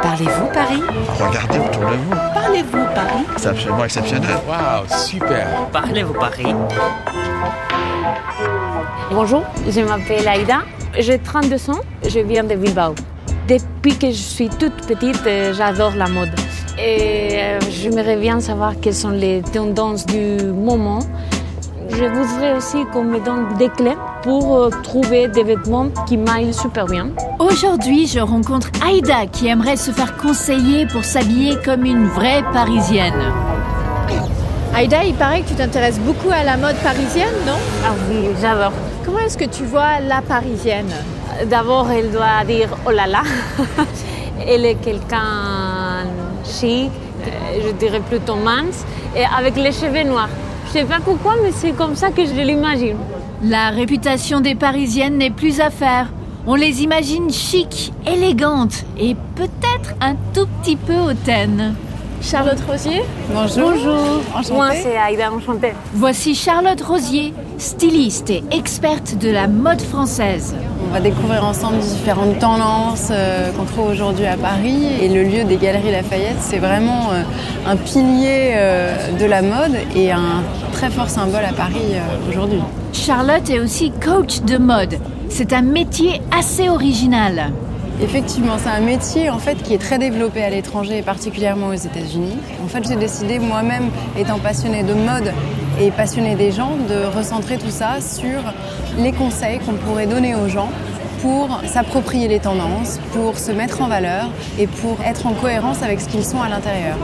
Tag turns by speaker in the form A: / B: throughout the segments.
A: Parlez-vous Paris
B: Regardez autour de vous.
A: Parlez-vous Paris
B: C'est absolument exceptionnel.
C: Waouh, super.
A: Parlez-vous Paris
D: Bonjour, je m'appelle Aïda. J'ai 32 ans, je viens de Bilbao. Depuis que je suis toute petite, euh, j'adore la mode. Et euh, j'aimerais bien savoir quelles sont les tendances du moment. Je voudrais aussi qu'on me donne des clés pour euh, trouver des vêtements qui m'aillent super bien.
E: Aujourd'hui, je rencontre Aïda qui aimerait se faire conseiller pour s'habiller comme une vraie Parisienne.
F: Aïda, il paraît que tu t'intéresses beaucoup à la mode parisienne, non?
D: Ah oui, j'adore.
F: Comment est-ce que tu vois la parisienne?
D: D'abord, elle doit dire oh là là. elle est quelqu'un chic, euh, je dirais plutôt mince, et avec les cheveux noirs. Je sais pas pourquoi, mais c'est comme ça que je l'imagine.
E: La réputation des Parisiennes n'est plus à faire. On les imagine chic, élégantes et peut-être un tout petit peu hautaines.
F: Charlotte Rosier
D: Bonjour.
F: Enchantée.
D: Moi, c'est Aïda, enchantée.
E: Voici Charlotte Rosier, styliste et experte de la mode française.
G: On va découvrir ensemble différentes tendances euh, qu'on trouve aujourd'hui à Paris. Et le lieu des Galeries Lafayette, c'est vraiment euh, un pilier euh, de la mode et un très fort symbole à Paris euh, aujourd'hui.
E: Charlotte est aussi coach de mode. C'est un métier assez original.
G: Effectivement, c'est un métier en fait qui est très développé à l'étranger et particulièrement aux États-Unis. En fait, j'ai décidé moi-même, étant passionnée de mode et passionnée des gens, de recentrer tout ça sur les conseils qu'on pourrait donner aux gens pour s'approprier les tendances, pour se mettre en valeur et pour être en cohérence avec ce qu'ils sont à l'intérieur.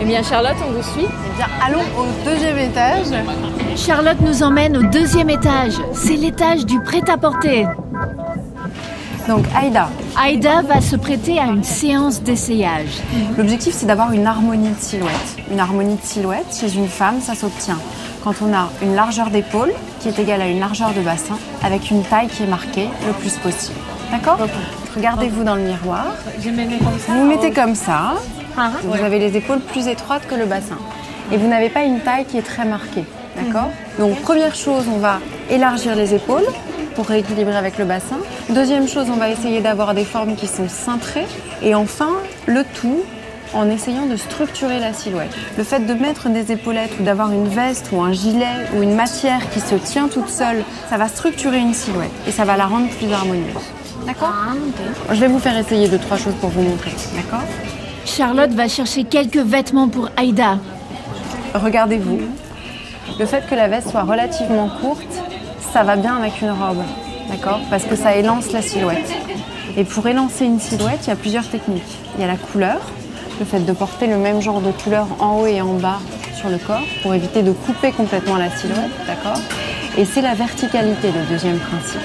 F: Eh bien, Charlotte, on vous suit.
G: Eh bien, allons au deuxième étage.
E: Charlotte nous emmène au deuxième étage. C'est l'étage du prêt-à-porter.
G: Donc, Aïda,
E: Aïda va se prêter à une séance d'essayage.
G: L'objectif, c'est d'avoir une harmonie de silhouette. Une harmonie de silhouette, chez une femme, ça s'obtient quand on a une largeur d'épaule qui est égale à une largeur de bassin, avec une taille qui est marquée le plus possible. D'accord? Regardez-vous dans le miroir. Vous mettez comme ça.
F: Ah,
G: Vous avez les épaules plus étroites que le bassin. Et vous n'avez pas une taille qui est très marquée. D'accord Donc, première chose, on va élargir les épaules pour rééquilibrer avec le bassin. Deuxième chose, on va essayer d'avoir des formes qui sont cintrées. Et enfin, le tout en essayant de structurer la silhouette. Le fait de mettre des épaulettes ou d'avoir une veste ou un gilet ou une matière qui se tient toute seule, ça va structurer une silhouette et ça va la rendre plus harmonieuse. D'accord Je vais vous faire essayer deux, trois choses pour vous montrer. D'accord
E: Charlotte va chercher quelques vêtements pour Aïda.
G: Regardez-vous. Le fait que la veste soit relativement courte, ça va bien avec une robe. D'accord? Parce que ça élance la silhouette. Et pour élancer une silhouette, il y a plusieurs techniques. Il y a la couleur, le fait de porter le même genre de couleur en haut et en bas sur le corps pour éviter de couper complètement la silhouette, d'accord? Et c'est la verticalité, le deuxième principe.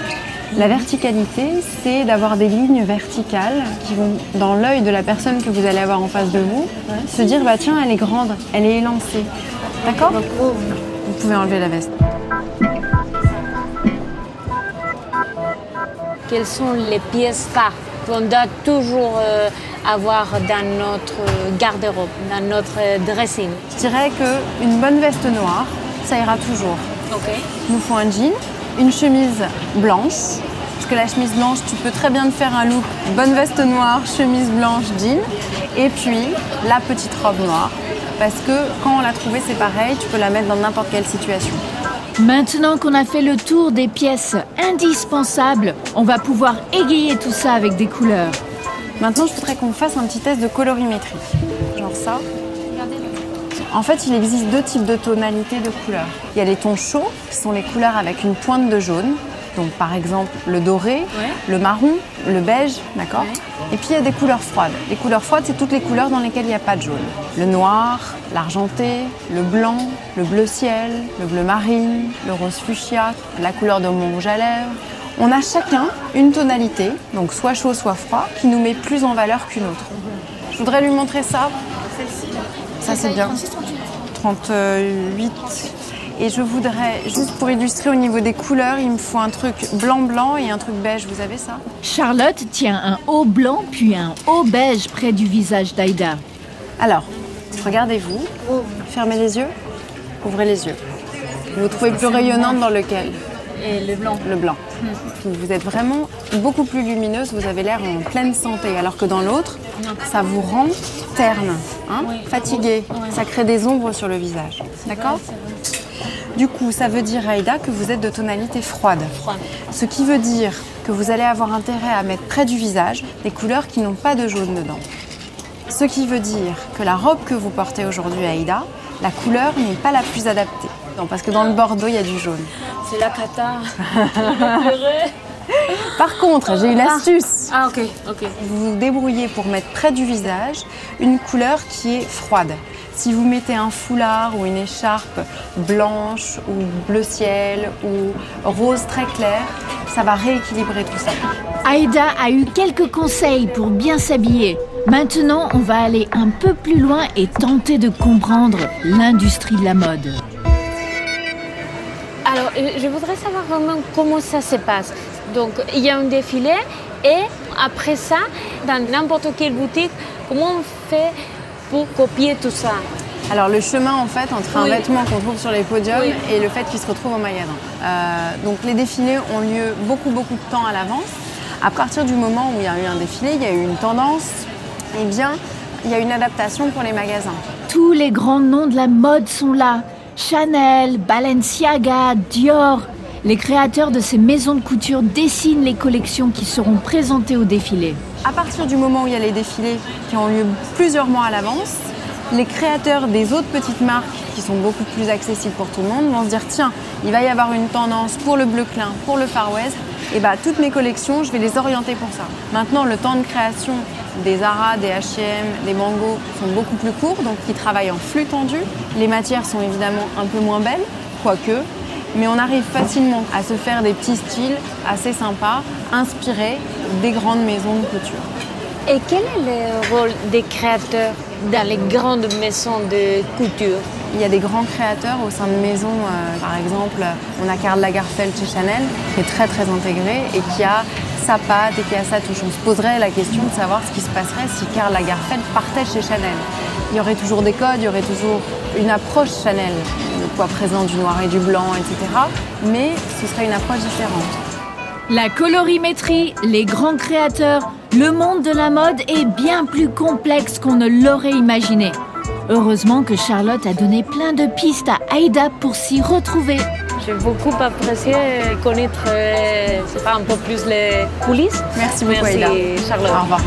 G: La verticalité, c'est d'avoir des lignes verticales qui vont dans l'œil de la personne que vous allez avoir en face de vous, se dire bah tiens, elle est grande, elle est élancée. D'accord? Vous pouvez enlever la veste.
D: Quelles sont les pièces phares qu'on doit toujours euh, avoir dans notre garde-robe, dans notre dressing?
G: Je dirais qu'une bonne veste noire, ça ira toujours. Il nous faut un jean, une chemise blanche. Parce que la chemise blanche, tu peux très bien te faire un look bonne veste noire, chemise blanche, jean. Et puis la petite robe noire. Parce que quand on l'a trouvée, c'est pareil, tu peux la mettre dans n'importe quelle situation.
E: Maintenant qu'on a fait le tour des pièces indispensables, on va pouvoir égayer tout ça avec des couleurs.
G: Maintenant, je voudrais qu'on fasse un petit test de colorimétrie. Genre ça. En fait, il existe deux types de tonalités de couleurs. Il y a les tons chauds, qui sont les couleurs avec une pointe de jaune. Donc, par exemple, le doré, le marron, le beige, d'accord Et puis, il y a des couleurs froides. Les couleurs froides, c'est toutes les couleurs dans lesquelles il n'y a pas de jaune. Le noir, l'argenté, le blanc, le bleu ciel, le bleu marine, le rose fuchsia, la couleur de mon rouge à lèvres. On a chacun une tonalité, donc soit chaud, soit froid, qui nous met plus en valeur qu'une autre. Je voudrais lui montrer ça. Ça, c'est bien. 38. Et je voudrais, juste pour illustrer au niveau des couleurs, il me faut un truc blanc-blanc et un truc beige. Vous avez ça?
E: Charlotte tient un haut blanc puis un haut beige près du visage d'Aïda.
G: Alors, regardez-vous. Fermez les yeux. Ouvrez les yeux. Vous vous trouvez plus rayonnante dans lequel?
F: Et le blanc.
G: Le blanc. Vous êtes vraiment beaucoup plus lumineuse, vous avez l'air en pleine santé, alors que dans l'autre, ça vous rend terne, hein, fatigué. Ça crée des ombres sur le visage. D'accord Du coup, ça veut dire, Aïda, que vous êtes de tonalité froide. Ce qui veut dire que vous allez avoir intérêt à mettre près du visage des couleurs qui n'ont pas de jaune dedans. Ce qui veut dire que la robe que vous portez aujourd'hui, Aïda, la couleur n'est pas la plus adaptée. Non, parce que dans le bordeaux, il y a du jaune.
D: C'est la cata.
G: Par contre, j'ai eu l'astuce.
D: Ah, ok, ok.
G: Vous vous débrouillez pour mettre près du visage une couleur qui est froide. Si vous mettez un foulard ou une écharpe blanche ou bleu ciel ou rose très clair, ça va rééquilibrer tout ça.
E: Aïda a eu quelques conseils pour bien s'habiller. Maintenant, on va aller un peu plus loin et tenter de comprendre l'industrie de la mode.
D: Alors, je voudrais savoir vraiment comment ça se passe. Donc, il y a un défilé et après ça, dans n'importe quelle boutique, comment on fait pour copier tout ça?
G: Alors le chemin en fait entre un
D: Oui.
G: vêtement qu'on trouve sur les podiums
D: Oui.
G: et le fait qu'il se retrouve au magasin. Euh, donc les défilés ont lieu beaucoup beaucoup de temps à l'avance. À partir du moment où il y a eu un défilé, il y a eu une tendance, eh bien il y a une adaptation pour les magasins.
E: Tous les grands noms de la mode sont là. Chanel, Balenciaga, Dior. Les créateurs de ces maisons de couture dessinent les collections qui seront présentées au défilé.
G: À partir du moment où il y a les défilés qui ont lieu plusieurs mois à l'avance, les créateurs des autres petites marques qui sont beaucoup plus accessibles pour tout le monde vont se dire tiens, il va y avoir une tendance pour le bleu clin, pour le Far West, et bah toutes mes collections, je vais les orienter pour ça. Maintenant, le temps de création des Zara, des H&M, des Mango sont beaucoup plus courts, donc ils travaillent en flux tendu. Les matières sont évidemment un peu moins belles, quoique, mais on arrive facilement à se faire des petits styles assez sympas, inspirés des grandes maisons de couture.
D: Et quel est le rôle des créateurs dans les grandes maisons de couture?
G: Il y a des grands créateurs au sein de maisons, euh, par exemple, on a Karl Lagerfeld chez Chanel, qui est très très intégré et qui a sa patte et qui a sa touche. On se poserait la question de savoir ce qui se passerait si Karl Lagerfeld partait chez Chanel. Il y aurait toujours des codes, il y aurait toujours une approche Chanel, le poids présent du noir et du blanc, etc. Mais ce serait une approche différente.
E: La colorimétrie, les grands créateurs, le monde de la mode est bien plus complexe qu'on ne l'aurait imaginé. Heureusement que Charlotte a donné plein de pistes à Aïda pour s'y retrouver.
D: J'ai beaucoup apprécié connaître, euh, je sais pas, un peu plus les coulisses.
G: Merci beaucoup
D: Merci
G: Aïda.
D: Charlotte.
G: Au revoir.